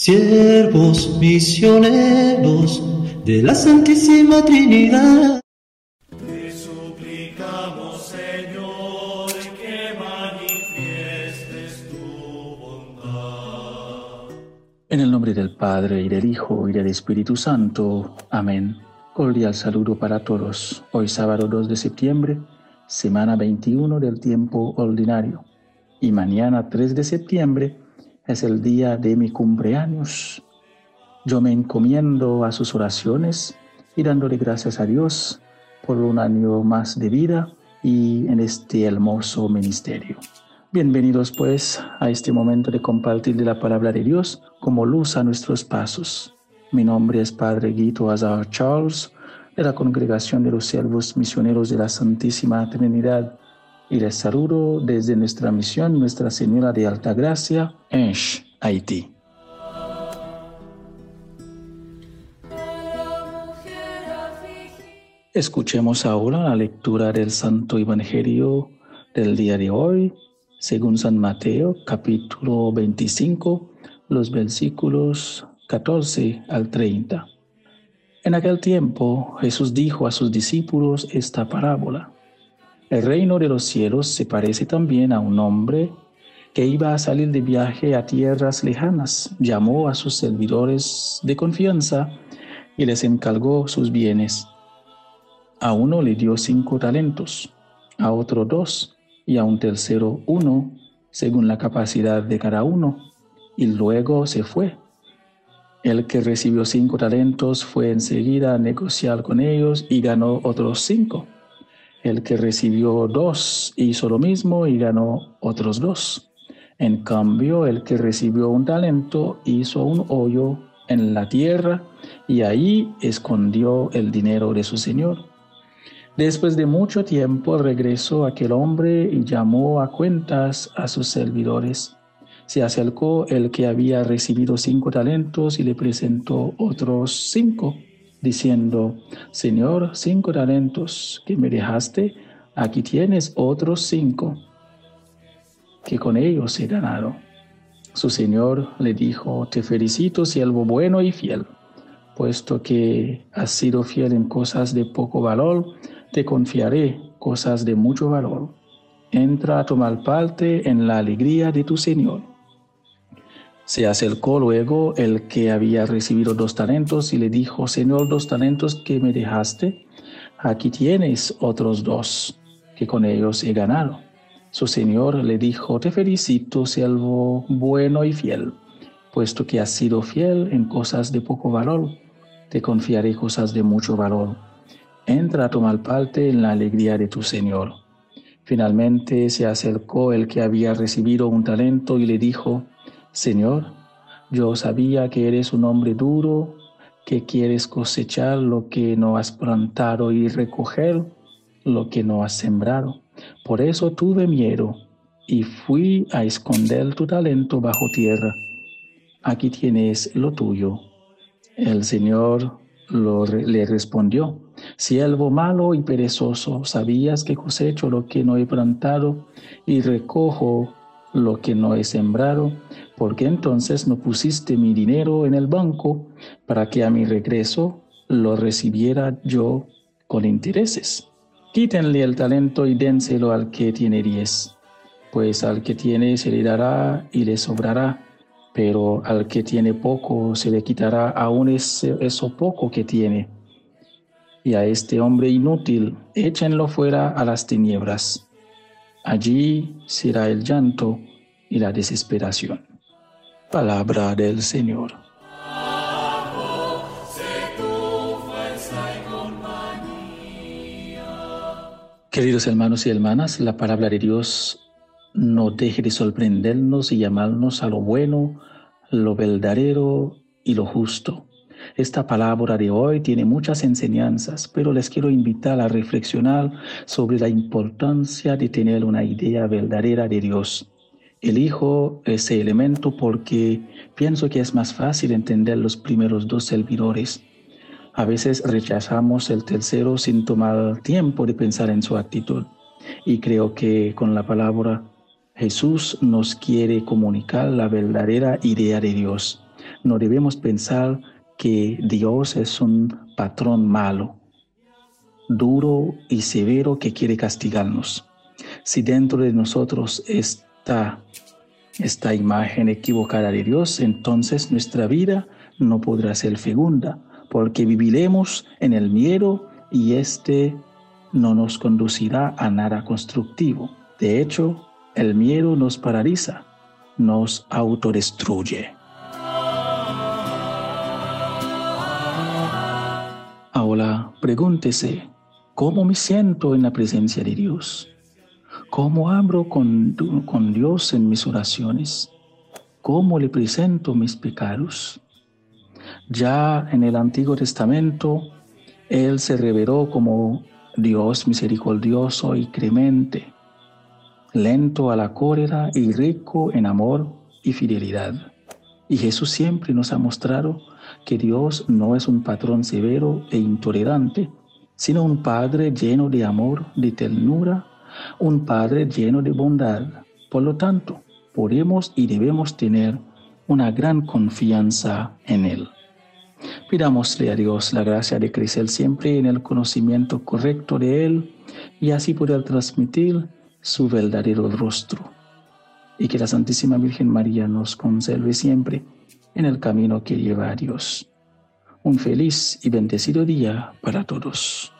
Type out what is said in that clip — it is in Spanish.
siervos misioneros de la Santísima Trinidad. Te suplicamos, Señor, que manifiestes tu bondad. En el nombre del Padre, y del Hijo, y del Espíritu Santo. Amén. Cordial saludo para todos. Hoy sábado 2 de septiembre, semana 21 del tiempo ordinario. Y mañana 3 de septiembre, es el día de mi cumpleaños. Yo me encomiendo a sus oraciones y dándole gracias a Dios por un año más de vida y en este hermoso ministerio. Bienvenidos pues a este momento de compartir la palabra de Dios como luz a nuestros pasos. Mi nombre es Padre Guido Azar Charles de la Congregación de los Siervos Misioneros de la Santísima Trinidad y les saludo desde nuestra misión Nuestra Señora de Alta Gracia, en Haití. Escuchemos ahora la lectura del Santo Evangelio del día de hoy, según San Mateo, capítulo 25, los versículos 14 al 30. En aquel tiempo Jesús dijo a sus discípulos esta parábola. El reino de los cielos se parece también a un hombre que iba a salir de viaje a tierras lejanas. Llamó a sus servidores de confianza y les encargó sus bienes. A uno le dio cinco talentos, a otro dos y a un tercero uno, según la capacidad de cada uno, y luego se fue. El que recibió cinco talentos fue enseguida a negociar con ellos y ganó otros cinco. El que recibió dos hizo lo mismo y ganó otros dos. En cambio, el que recibió un talento hizo un hoyo en la tierra y ahí escondió el dinero de su señor. Después de mucho tiempo regresó aquel hombre y llamó a cuentas a sus servidores. Se acercó el que había recibido cinco talentos y le presentó otros cinco diciendo, Señor, cinco talentos que me dejaste, aquí tienes otros cinco, que con ellos he ganado. Su Señor le dijo, te felicito, siervo bueno y fiel, puesto que has sido fiel en cosas de poco valor, te confiaré cosas de mucho valor. Entra a tomar parte en la alegría de tu Señor. Se acercó luego el que había recibido dos talentos y le dijo, Señor, dos talentos que me dejaste, aquí tienes otros dos, que con ellos he ganado. Su señor le dijo, te felicito, siervo bueno y fiel, puesto que has sido fiel en cosas de poco valor, te confiaré cosas de mucho valor. Entra a tomar parte en la alegría de tu señor. Finalmente se acercó el que había recibido un talento y le dijo, Señor, yo sabía que eres un hombre duro, que quieres cosechar lo que no has plantado y recoger lo que no has sembrado. Por eso tuve miedo y fui a esconder tu talento bajo tierra. Aquí tienes lo tuyo. El Señor le respondió, siervo malo y perezoso, sabías que cosecho lo que no he plantado y recojo lo que no he sembrado, porque entonces no pusiste mi dinero en el banco para que a mi regreso lo recibiera yo con intereses. Quítenle el talento y dénselo al que tiene diez, pues al que tiene se le dará y le sobrará, pero al que tiene poco se le quitará aún eso poco que tiene. Y a este hombre inútil échenlo fuera a las tinieblas Allí será el llanto y la desesperación. Palabra del Señor. Queridos hermanos y hermanas, la palabra de Dios no deje de sorprendernos y llamarnos a lo bueno, lo verdadero y lo justo. Esta palabra de hoy tiene muchas enseñanzas, pero les quiero invitar a reflexionar sobre la importancia de tener una idea verdadera de Dios. Elijo ese elemento porque pienso que es más fácil entender los primeros dos servidores. A veces rechazamos el tercero sin tomar tiempo de pensar en su actitud. Y creo que con la palabra Jesús nos quiere comunicar la verdadera idea de Dios no debemos pensar que Dios es un patrón malo, duro y severo que quiere castigarnos. Si dentro de nosotros está esta imagen equivocada de Dios, entonces nuestra vida no podrá ser fecunda, porque viviremos en el miedo y este no nos conducirá a nada constructivo. De hecho, el miedo nos paraliza, nos autodestruye. Ahora pregúntese, ¿cómo me siento en la presencia de Dios? ¿Cómo hablo con, con Dios en mis oraciones? ¿Cómo le presento mis pecados? Ya en el Antiguo Testamento, Él se reveló como Dios misericordioso y clemente, lento a la cólera y rico en amor y fidelidad. Y Jesús siempre nos ha mostrado que Dios no es un patrón severo e intolerante, sino un Padre lleno de amor, de ternura, un Padre lleno de bondad. Por lo tanto, podemos y debemos tener una gran confianza en Él. Pidámosle a Dios la gracia de crecer siempre en el conocimiento correcto de Él y así poder transmitir su verdadero rostro. Y que la Santísima Virgen María nos conserve siempre en el camino que lleva a Dios. Un feliz y bendecido día para todos.